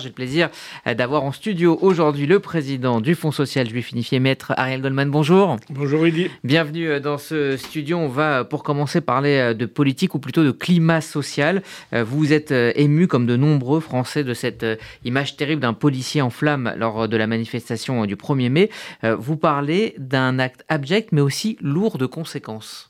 J'ai le plaisir euh, d'avoir en studio aujourd'hui le président du Fonds social juif unifié, maître Ariel Goldman. Bonjour. Bonjour Eddy. Bienvenue euh, dans ce studio. On va, pour commencer, parler euh, de politique ou plutôt de climat social. Vous êtes ému, comme de nombreux Français, de cette image terrible d'un policier en flammes lors de la manifestation du 1er mai. Vous parlez d'un acte abject, mais aussi lourd de conséquences.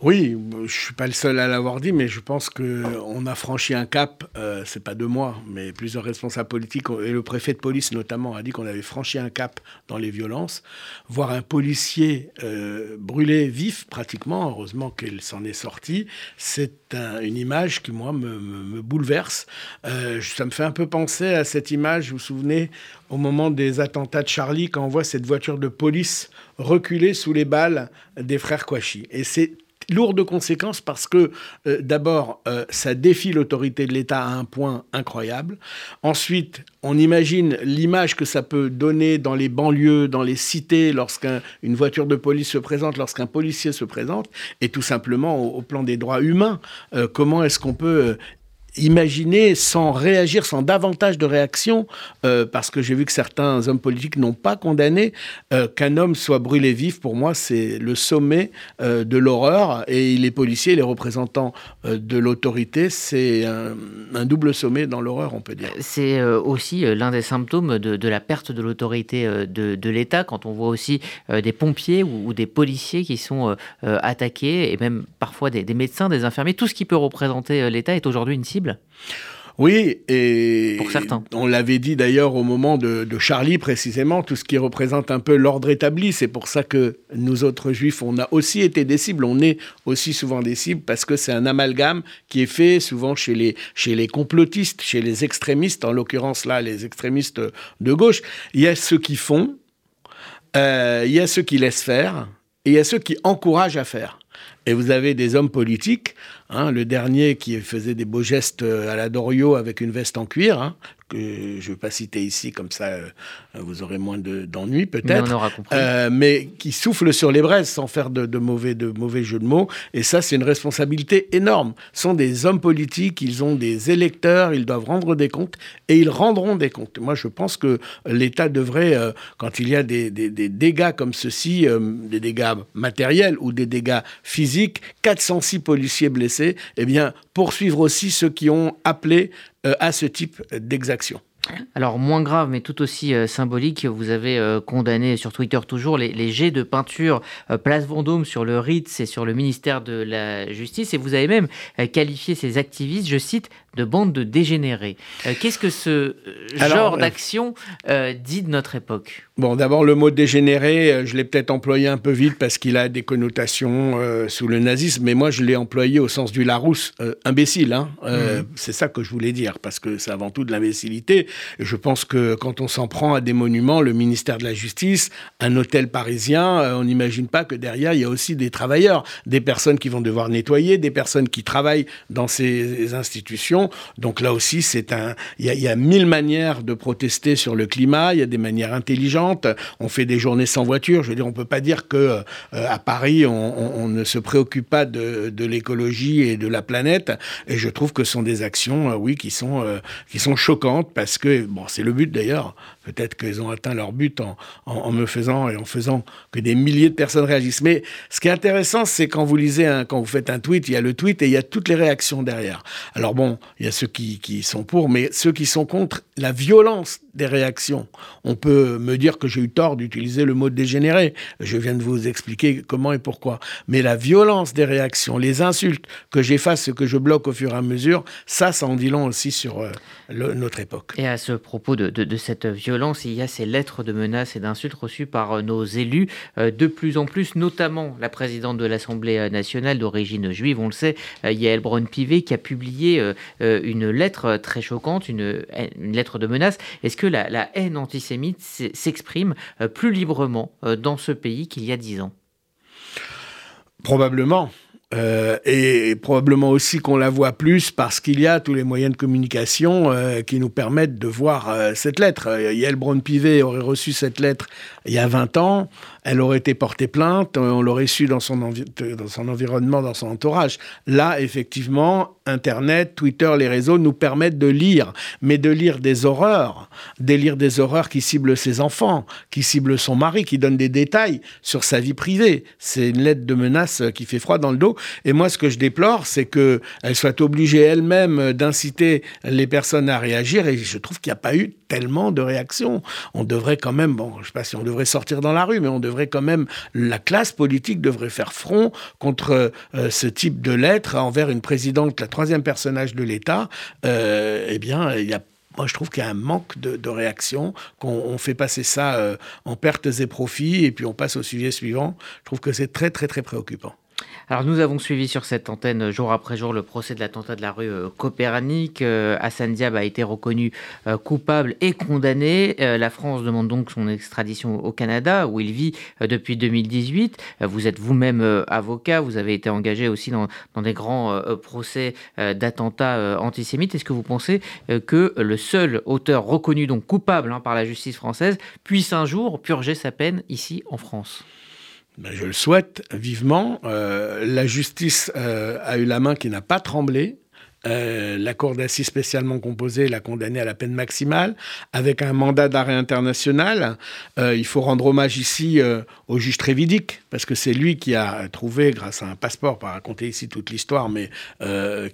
Oui, je suis pas le seul à l'avoir dit, mais je pense qu'on a franchi un cap. Euh, c'est pas de moi, mais plusieurs responsables politiques et le préfet de police notamment a dit qu'on avait franchi un cap dans les violences. Voir un policier euh, brûlé vif, pratiquement, heureusement qu'il s'en est sorti, c'est une image qui moi me, bouleverse. Euh, ça me fait un peu penser à cette image. Vous vous souvenez au moment des attentats de Charlie, quand on voit cette voiture de police reculer sous les balles des frères Kouachi. Et c'est lourd de conséquences parce que euh, d'abord, euh, ça défie l'autorité de l'État à un point incroyable. Ensuite, on imagine l'image que ça peut donner dans les banlieues, dans les cités, lorsqu'une voiture de police se présente, lorsqu'un policier se présente, et tout simplement au, plan des droits humains, euh, comment est-ce qu'on peut imaginer sans réagir, sans davantage de réaction, euh, parce que j'ai vu que certains hommes politiques n'ont pas condamné euh, qu'un homme soit brûlé vif. Pour moi, c'est le sommet euh, de l'horreur. Et les policiers, les représentants de l'autorité, c'est un, double sommet dans l'horreur, on peut dire. C'est aussi l'un des symptômes de, la perte de l'autorité de, l'État, quand on voit aussi des pompiers ou, des policiers qui sont attaqués, et même parfois des médecins, des infirmiers. Tout ce qui peut représenter l'État est aujourd'hui une cible oui, et pour certains. on l'avait dit d'ailleurs au moment de, Charlie précisément, tout ce qui représente un peu l'ordre établi. C'est pour ça que nous autres juifs, on a aussi été des cibles, on est aussi souvent des cibles parce que c'est un amalgame qui est fait souvent chez les, chez les complotistes, chez les extrémistes, en l'occurrence là, les extrémistes de gauche. Il y a ceux qui font, euh, il y a ceux qui laissent faire, et il y a ceux qui encouragent à faire. Et vous avez des hommes politiques, hein, le dernier qui faisait des beaux gestes à la Dorio avec une veste en cuir, hein, que je ne vais pas citer ici, comme ça euh, vous aurez moins d'ennuis peut-être, euh, mais qui souffle sur les braises sans faire de, mauvais, de mauvais jeux de mots. Et ça, c'est une responsabilité énorme. Ce sont des hommes politiques, ils ont des électeurs, ils doivent rendre des comptes et ils rendront des comptes. Moi, je pense que l'État devrait, euh, quand il y a des, des, dégâts comme ceci, des dégâts matériels ou des dégâts physiques, 406 policiers blessés, eh bien, poursuivre aussi ceux qui ont appelé à ce type d'exaction. Alors moins grave, mais tout aussi euh, symbolique, vous avez euh, condamné sur Twitter toujours les, jets de peinture euh, Place Vendôme sur le Ritz et sur le ministère de la Justice, et vous avez même qualifié ces activistes, je cite, de bande de dégénérés. Qu'est-ce que ce genre d'action dit de notre époque? Bon, d'abord le mot dégénéré, je l'ai peut-être employé un peu vite parce qu'il a des connotations sous le nazisme, mais moi je l'ai employé au sens du Larousse, imbécile. Hein mmh. C'est ça que je voulais dire, parce que c'est avant tout de l'imbécilité je pense que quand on s'en prend à des monuments, le ministère de la Justice, un hôtel parisien, euh, on n'imagine pas que derrière, il y a aussi des travailleurs, des personnes qui vont devoir nettoyer, des personnes qui travaillent dans ces institutions. Donc là aussi, c'est un, il y, a, mille manières de protester sur le climat. Il y a des manières intelligentes. On fait des journées sans voiture. Je veux dire, on peut pas dire que euh, à Paris, on, ne se préoccupe pas de, l'écologie et de la planète. Et je trouve que ce sont des actions, euh, oui, qui sont qui sont choquantes parce que bon, c'est le but d'ailleurs, peut-être qu'ils ont atteint leur but en, me faisant et en faisant que des milliers de personnes réagissent. Mais ce qui est intéressant, c'est quand vous lisez, quand vous faites un tweet, il y a le tweet et il y a toutes les réactions derrière. Alors bon, il y a ceux qui, qui sont pour, mais ceux qui sont contre, la violence des réactions. On peut me dire que j'ai eu tort d'utiliser le mot dégénéré. Je viens de vous expliquer comment et pourquoi. Mais la violence des réactions, les insultes que j'efface, que je bloque au fur et à mesure, ça, ça en dit long aussi sur euh, notre époque. Et à ce propos de, de, cette violence, il y a ces lettres de menaces et d'insultes reçues par euh, nos élus, euh, de plus en plus, notamment la présidente de l'Assemblée nationale d'origine juive, on le sait, Yael Braun-Pivet, qui a publié une lettre très choquante, une, une lettre de menace. Est-ce que la, haine antisémite s'exprime plus librement dans ce pays qu'il y a dix ans? Probablement. Euh, et, probablement aussi qu'on la voit plus parce qu'il y a tous les moyens de communication euh, qui nous permettent de voir euh, cette lettre. Yael Braun-Pivet aurait reçu cette lettre il y a 20 ans, elle aurait été portée plainte, on l'aurait su dans son, dans son environnement, dans son entourage. Là, effectivement, Internet, Twitter, les réseaux nous permettent de lire, mais de lire des horreurs, de lire des horreurs qui ciblent ses enfants, qui ciblent son mari, qui donnent des détails sur sa vie privée. C'est une lettre de menace qui fait froid dans le dos. Et moi, ce que je déplore, c'est qu'elle soit obligée elle-même d'inciter les personnes à réagir. Et je trouve qu'il n'y a pas eu tellement de réactions. On devrait quand même, bon, je ne sais pas si on devrait sortir dans la rue, mais on devrait quand même, la classe politique devrait faire front contre euh, ce type de lettres envers une présidente, la troisième personnage de l'État. Euh, eh bien, moi, je trouve qu'il y a un manque de, réaction, qu'on fait passer ça euh, en pertes et profits, et puis on passe au sujet suivant. Je trouve que c'est très, très, très préoccupant. Alors nous avons suivi sur cette antenne euh, jour après jour le procès de l'attentat de la rue euh, Copernic. Euh, Hassan Diab a été reconnu coupable et condamné. La France demande donc son extradition au Canada où il vit depuis 2018. Vous êtes vous-même avocat, vous avez été engagé aussi dans, des grands procès d'attentats antisémites. Est-ce que vous pensez que le seul auteur reconnu donc coupable hein, par la justice française puisse un jour purger sa peine ici en France? Ben, je le souhaite vivement. Euh, la justice euh, a eu la main qui n'a pas tremblé. Euh, la Cour d'assises spécialement composée l'a condamné à la peine maximale, avec un mandat d'arrêt international. Euh, il faut rendre hommage ici euh, au juge Trévidic, parce que c'est lui qui a trouvé, grâce à un passeport, pas raconter ici toute l'histoire, mais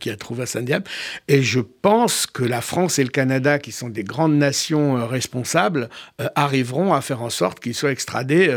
qui a trouvé Hassan Diab. Et je pense que la France et le Canada, qui sont des grandes nations responsables, arriveront à faire en sorte qu'il soit extradé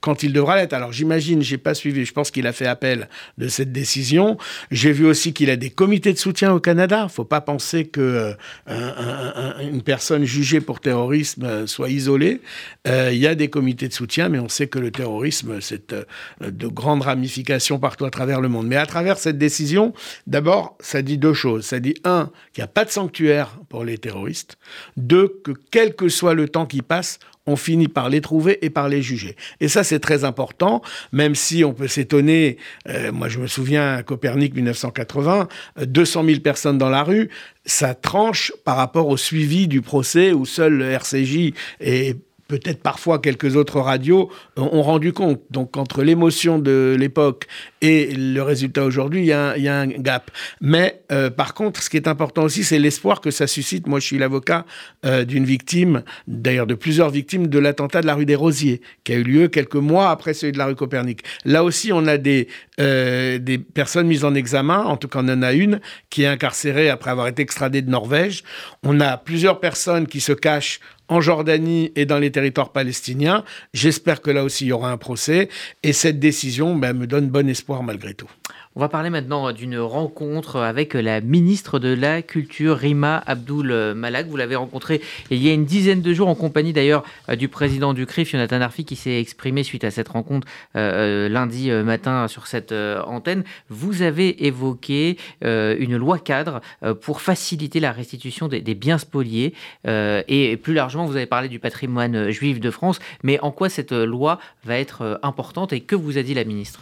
quand il devra l'être. Alors j'imagine, j'ai pas suivi, je pense qu'il a fait appel de cette décision. J'ai vu aussi qu'il a des comités de soutien au Canada. Faut pas penser que euh, personne jugée pour terrorisme euh, soit isolée. Euh, il y a des comités de soutien, mais on sait que le terrorisme, c'est de grandes ramifications partout à travers le monde. Mais à travers cette décision, d'abord, ça dit deux choses. Ça dit, un, qu'il n'y a pas de sanctuaire pour les terroristes. Deux, que quel que soit le temps qui passe, on finit par les trouver et par les juger. Et ça, c'est très important, même si on peut s'étonner. Euh, moi, je me souviens Copernic 1980, 200 000 personnes dans la rue, ça tranche par rapport au suivi du procès où seul le RCJ est peut-être parfois quelques autres radios ont rendu compte. Donc entre l'émotion de l'époque et le résultat aujourd'hui, il y, a un gap. Mais euh, par contre, ce qui est important aussi, c'est l'espoir que ça suscite. Moi, je suis l'avocat euh, d'une victime, d'ailleurs de plusieurs victimes de l'attentat de la rue des Rosiers, qui a eu lieu quelques mois après celui de la rue Copernic. Là aussi, on a des, euh, des personnes mises en examen, en tout cas on en a une, qui est incarcérée après avoir été extradée de Norvège. On a plusieurs personnes qui se cachent en Jordanie et dans les territoires palestiniens. J'espère que là aussi il y aura un procès. Et cette décision ben, me donne bon espoir malgré tout. On va parler maintenant d'une rencontre avec la ministre de la Culture, Rima Abdul Malak. Vous l'avez rencontrée il y a une dizaine de jours, en compagnie d'ailleurs du président du CRIF, Jonathan Arfi, qui s'est exprimé suite à cette rencontre euh, euh, lundi euh, matin sur cette antenne. Vous avez évoqué une loi cadre pour faciliter la restitution des, des biens spoliés. et plus largement, vous avez parlé du patrimoine juif de France. Mais en quoi cette loi va être importante et que vous a dit la ministre?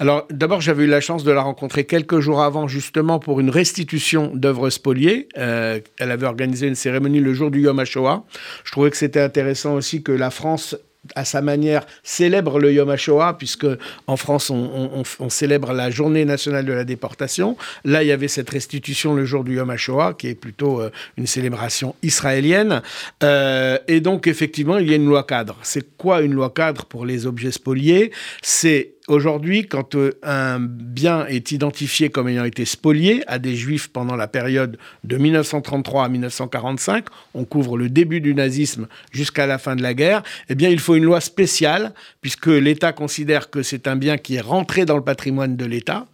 Alors, d'abord, j'avais eu la chance de la rencontrer quelques jours avant, justement, pour une restitution d'œuvres spoliées. Euh, elle avait organisé une cérémonie le jour du Yom HaShoah. Je trouvais que c'était intéressant aussi que la France à sa manière, célèbre le Yom HaShoah, puisque en France, on, célèbre la journée nationale de la déportation. Là, il y avait cette restitution le jour du Yom HaShoah, qui est plutôt euh, une célébration israélienne. Euh, et donc, effectivement, il y a une loi cadre. C'est quoi une loi cadre pour les objets spoliés? C'est Aujourd'hui, quand euh, un bien est identifié comme ayant été spolié à des juifs pendant la période de 1933 à 1945, on couvre le début du nazisme jusqu'à la fin de la guerre, eh bien, il faut une loi spéciale, puisque l'État considère que c'est un bien qui est rentré dans le patrimoine de l'État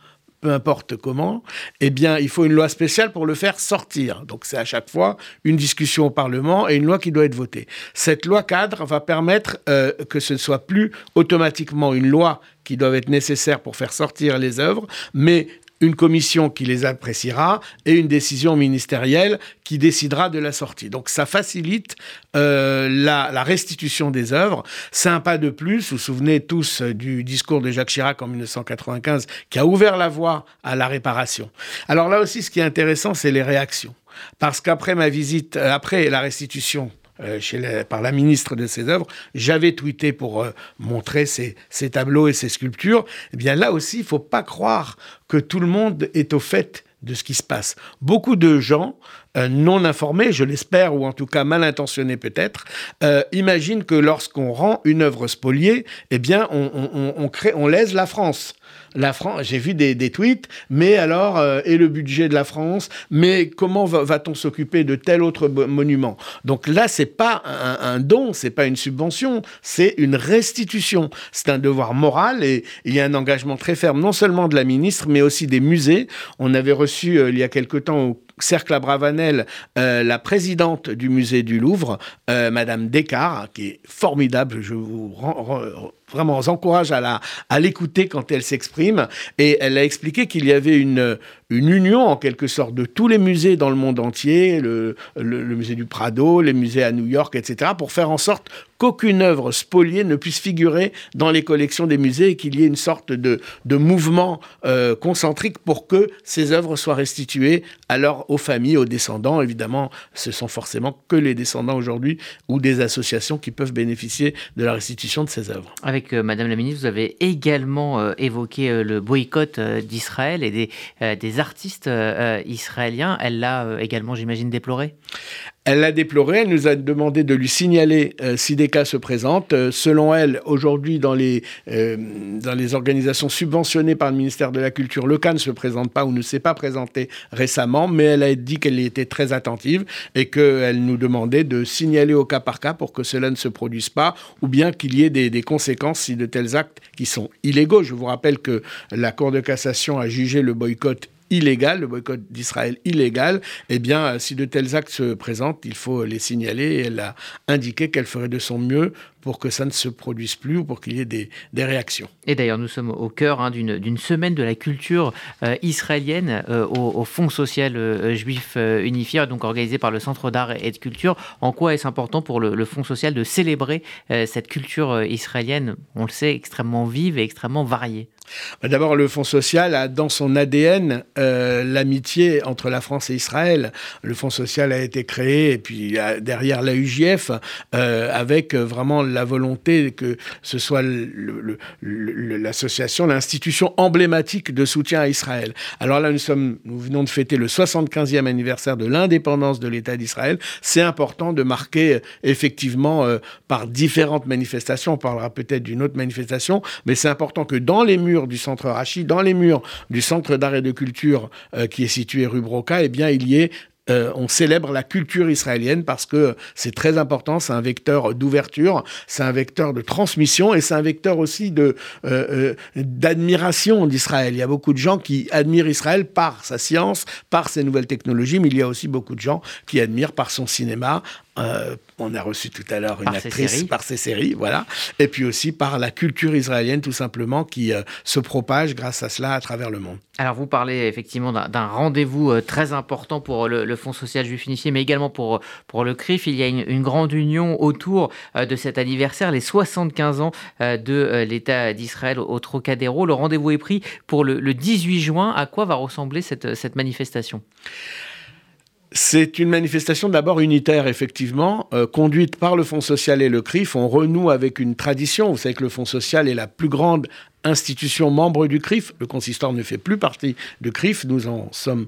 peu importe comment, eh bien, il faut une loi spéciale pour le faire sortir. Donc, c'est à chaque fois une discussion au Parlement et une loi qui doit être votée. Cette loi cadre va permettre euh, que ce ne soit plus automatiquement une loi qui doit être nécessaire pour faire sortir les œuvres, mais une commission qui les appréciera et une décision ministérielle qui décidera de la sortie. Donc ça facilite euh, la, restitution des œuvres. C'est un pas de plus. Vous vous souvenez tous euh, du discours de Jacques Chirac en 1995 qui a ouvert la voie à la réparation. Alors là aussi, ce qui est intéressant, c'est les réactions. Parce qu'après ma visite, euh, après la restitution chez par la ministre de ces œuvres, j'avais tweeté pour montrer ces, ces, tableaux et ces sculptures. Eh bien là aussi, il faut pas croire que tout le monde est au fait de ce qui se passe. Beaucoup de gens euh, non informés, je l'espère, ou en tout cas mal intentionnés peut-être, euh, imaginent que lorsqu'on rend une œuvre spoliée, eh bien, on, crée, on lèse la France la France, j'ai vu des, tweets, mais alors, euh, et le budget de la France, mais comment va-t-on s'occuper de tel autre monument? Donc là, c'est pas un, don, c'est pas une subvention, c'est une restitution. C'est un devoir moral et il y a un engagement très ferme, non seulement de la ministre, mais aussi des musées. On avait reçu il y a quelque temps au Cercle à Bravanel, euh, la présidente du musée du Louvre, euh, Madame Descartes, qui est formidable. Je vous vraiment encourage à à l'écouter quand elle s'exprime. Et elle a expliqué qu'il y avait une, une union en quelque sorte de tous les musées dans le monde entier, le, musée du Prado, les musées à New York, etc., pour faire en sorte qu'aucune œuvre spoliée ne puisse figurer dans les collections des musées et qu'il y ait une sorte de, de mouvement euh, concentrique pour que ces œuvres soient restituées alors aux familles, aux descendants. Évidemment, ce sont forcément que les descendants aujourd'hui ou des associations qui peuvent bénéficier de la restitution de ces œuvres. Avec euh, Madame la Ministre, vous avez également euh, évoqué le boycott d'Israël et des, artistes euh, israéliens. Elle l'a euh, également, j'imagine, déploré? Elle l'a déploré, elle nous a demandé de lui signaler euh, si des cas se présentent. selon elle, aujourd'hui, dans, les dans les organisations subventionnées par le ministère de la Culture, le cas ne se présente pas ou ne s'est pas présenté récemment, mais elle a dit qu'elle était très attentive et qu'elle nous demandait de signaler au cas par cas pour que cela ne se produise pas ou bien qu'il y ait des, des conséquences si de tels actes qui sont illégaux. Je vous rappelle que la Cour de cassation a jugé le boycott illégal, le boycott d'Israël illégal, eh bien, si de tels actes se présentent, il faut les signaler. Et elle a indiqué qu'elle ferait de son mieux pour que ça ne se produise plus ou pour qu'il y ait des, réactions. Et d'ailleurs, nous sommes au cœur hein, d'une semaine de la culture euh, israélienne euh, au, Fonds social euh, juif unifié, donc organisé par le Centre d'art et de culture. En quoi est-ce important pour le, Fonds social de célébrer cette culture israélienne, on le sait, extrêmement vive et extrêmement variée D'abord, le Fonds social a dans son ADN l'amitié entre la France et Israël. Le Fonds social a été créé, et puis derrière la UJF, avec vraiment la volonté que ce soit l'association, l'institution emblématique de soutien à Israël. Alors là, nous, sommes, nous venons de fêter le 75e anniversaire de l'indépendance de l'État d'Israël. C'est important de marquer euh, effectivement euh, par différentes manifestations, on parlera peut-être d'une autre manifestation, mais c'est important que dans les murs du centre Rachid, dans les murs du centre d'art et de culture euh, qui est situé rue Broca, eh bien, il y ait euh, on célèbre la culture israélienne parce que c'est très important, c'est un vecteur d'ouverture, c'est un vecteur de transmission et c'est un vecteur aussi de euh, euh, d'admiration d'Israël. Il y a beaucoup de gens qui admirent Israël par sa science, par ses nouvelles technologies, mais il y a aussi beaucoup de gens qui admirent par son cinéma, euh, on a reçu tout à l'heure une actrice par ses séries, voilà. Et puis aussi par la culture israélienne, tout simplement, qui euh, se propage grâce à cela à travers le monde. Alors, vous parlez effectivement d'un rendez-vous euh, très important pour le, Fonds social juif unifié, mais également pour, pour le CRIF. Il y a une, grande union autour de cet anniversaire, les 75 ans de l'État d'Israël au Trocadéro. Le rendez-vous est pris pour le, 18 juin. À quoi va ressembler cette, cette manifestation? C'est une manifestation d'abord unitaire, effectivement, euh, conduite par le Fonds social et le CRIF. On renoue avec une tradition. Vous savez que le Fonds social est la plus grande institution membre du CRIF. Le consistoire ne fait plus partie du CRIF. Nous en sommes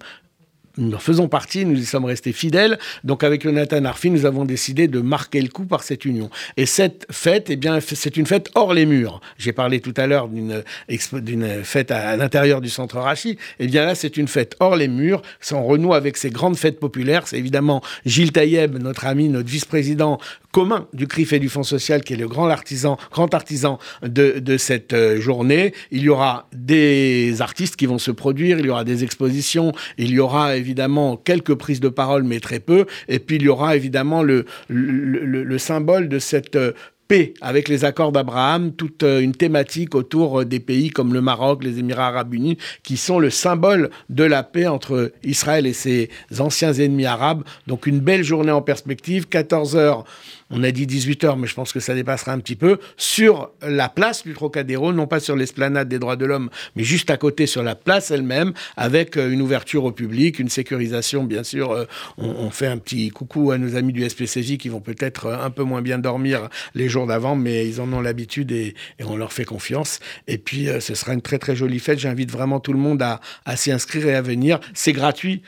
nous en faisons partie, nous y sommes restés fidèles. Donc avec Jonathan Arfi, nous avons décidé de marquer le coup par cette union. Et cette fête, eh bien, c'est une fête hors les murs. J'ai parlé tout à l'heure d'une fête à, l'intérieur du centre Rachid. Eh bien là, c'est une fête hors les murs. En renoue avec ces grandes fêtes populaires. C'est évidemment Gilles Taïeb, notre ami, notre vice-président, commun du CRIF et du Fonds social, qui est le grand artisan, grand artisan de, cette euh, journée. Il y aura des artistes qui vont se produire, il y aura des expositions, il y aura évidemment quelques prises de parole, mais très peu. Et puis il y aura évidemment le, le, le, le symbole de cette euh, paix avec les accords d'Abraham, toute euh, une thématique autour des pays comme le Maroc, les Émirats arabes unis, qui sont le symbole de la paix entre Israël et ses anciens ennemis arabes. Donc une belle journée en perspective, 14 heures on a dit 18 heures, mais je pense que ça dépassera un petit peu, sur la place du Trocadéro, non pas sur l'esplanade des droits de l'homme, mais juste à côté sur la place elle-même, avec euh, une ouverture au public, une sécurisation, bien sûr. Euh, on, fait un petit coucou à nos amis du SPCJ qui vont peut-être euh, un peu moins bien dormir les jours d'avant, mais ils en ont l'habitude et, on leur fait confiance. Et puis, ce sera une très très jolie fête. J'invite vraiment tout le monde à, s'y inscrire et à venir. C'est gratuit.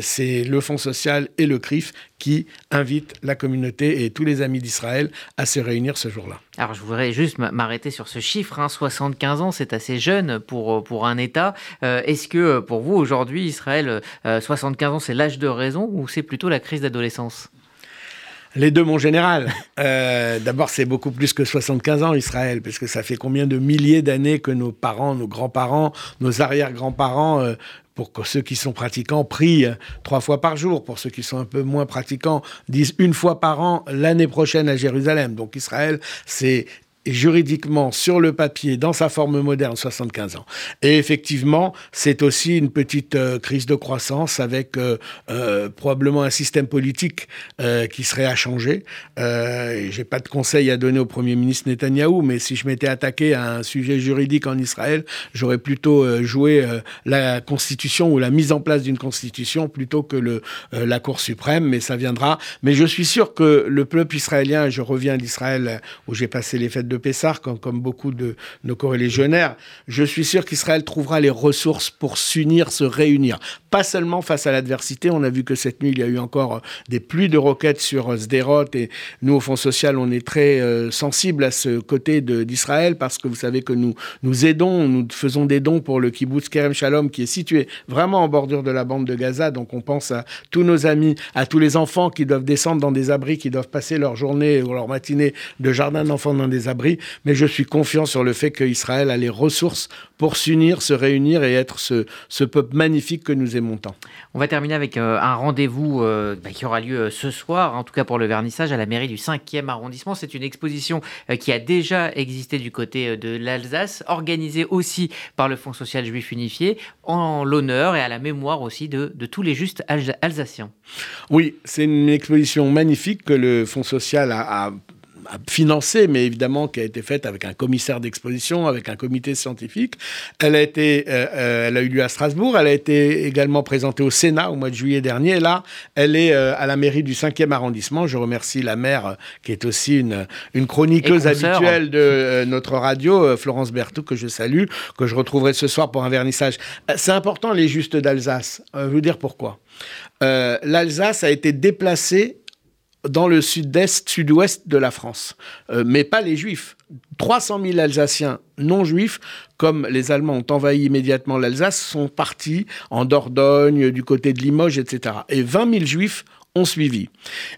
c'est le Fonds social et le CRIF qui invite la communauté et tous les amis d'Israël à se réunir ce jour-là. Alors je voudrais juste m'arrêter sur ce chiffre, 75 hein. ans, c'est assez jeune pour, pour un État. Euh, est-ce que pour vous aujourd'hui, Israël, 75 euh, ans, c'est l'âge de raison ou c'est plutôt la crise d'adolescence? Les deux, mon général. Euh, d'abord, c'est beaucoup plus que 75 ans, Israël, parce que ça fait combien de milliers d'années que nos parents, nos grands-parents, nos arrière-grands-parents pour ceux qui sont pratiquants, prient trois fois par jour. Pour ceux qui sont un peu moins pratiquants, disent une fois par an l'année prochaine à Jérusalem. Donc Israël, c'est juridiquement sur le papier, dans sa forme moderne, 75 ans. Et effectivement, c'est aussi une petite euh, crise de croissance avec euh, euh, probablement un système politique qui serait à changer. J'ai pas de conseil à donner au Premier ministre Netanyahou, mais si je m'étais attaqué à un sujet juridique en Israël, j'aurais plutôt joué la constitution ou la mise en place d'une constitution plutôt que le, la Cour suprême, mais ça viendra. Mais je suis sûr que le peuple israélien, je reviens d'Israël où j'ai passé les fêtes de Pessar, comme, beaucoup de nos corélégionnaires, je suis sûr qu'Israël trouvera les ressources pour s'unir, se réunir. Pas seulement face à l'adversité, on a vu que cette nuit, il y a eu encore euh, des pluies de roquettes sur euh, Sderot, et nous, au Fonds social, on est très euh, sensibles à ce côté d'Israël, parce que vous savez que nous, nous aidons, nous faisons des dons pour le kibbutz Kerem Shalom, qui est situé vraiment en bordure de la bande de Gaza, donc on pense à tous nos amis, à tous les enfants qui doivent descendre dans des abris, qui doivent passer leur journée ou leur matinée de jardin d'enfants dans des abris mais je suis confiant sur le fait qu'Israël a les ressources pour s'unir, se réunir et être ce, ce, peuple magnifique que nous aimons tant. On va terminer avec euh, un rendez-vous euh, bah, qui aura lieu euh, ce soir, en tout cas pour le vernissage, à la mairie du 5e arrondissement. C'est une exposition qui a déjà existé du côté de l'Alsace, organisée aussi par le Fonds social juif unifié, en l'honneur et à la mémoire aussi de, de tous les justes alsaciens. Oui, c'est une exposition magnifique que le Fonds social a, a financée, mais évidemment qui a été faite avec un commissaire d'exposition, avec un comité scientifique. Elle a, été, euh, euh, elle a eu lieu à Strasbourg, elle a été également présentée au Sénat au mois de juillet dernier. là, elle est euh, à la mairie du 5e arrondissement. Je remercie la maire, qui est aussi une, une chroniqueuse habituelle de notre radio, Florence Berthoud, que je salue, que je retrouverai ce soir pour un vernissage. C'est important, les justes d'Alsace. je veux dire pourquoi. L'Alsace a été déplacée dans le sud-est, sud-ouest de la France. Euh, mais pas les juifs. 300 000 Alsaciens non juifs, comme les Allemands ont envahi immédiatement l'Alsace, sont partis en Dordogne, du côté de Limoges, etc. Et 20 000 juifs ont suivi.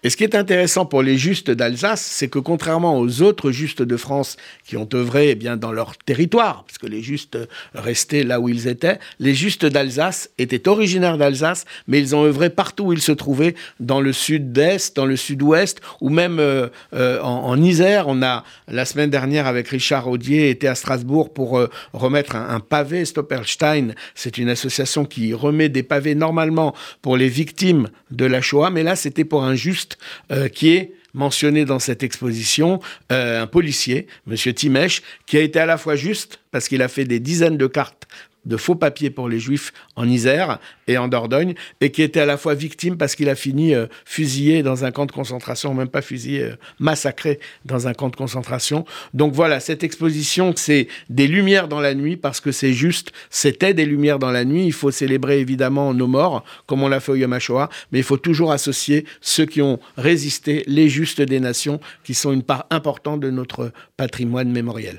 Et ce qui est intéressant pour les justes d'Alsace, c'est que contrairement aux autres justes de France qui ont œuvré eh bien dans leur territoire, parce que les justes restaient là où ils étaient, les justes d'Alsace étaient originaires d'Alsace, mais ils ont œuvré partout où ils se trouvaient, dans le sud-est, dans le sud-ouest, ou même euh, euh, en, Isère. On a la semaine dernière avec Richard Audier été à Strasbourg pour euh, remettre un, un pavé Stoppelstein. C'est une association qui remet des pavés normalement pour les victimes de la Shoah, mais là c'était pour un juste euh, qui est mentionné dans cette exposition, euh, un policier, M. Timèche, qui a été à la fois juste, parce qu'il a fait des dizaines de cartes de faux papiers pour les juifs en Isère et en Dordogne, et qui était à la fois victime parce qu'il a fini euh, fusillé dans un camp de concentration, même pas fusillé, euh, massacré dans un camp de concentration. Donc voilà, cette exposition, c'est des lumières dans la nuit, parce que c'est juste, c'était des lumières dans la nuit. Il faut célébrer évidemment nos morts, comme on l'a fait au Yom HaShoah, mais il faut toujours associer ceux qui ont résisté, les justes des nations, qui sont une part importante de notre patrimoine mémoriel.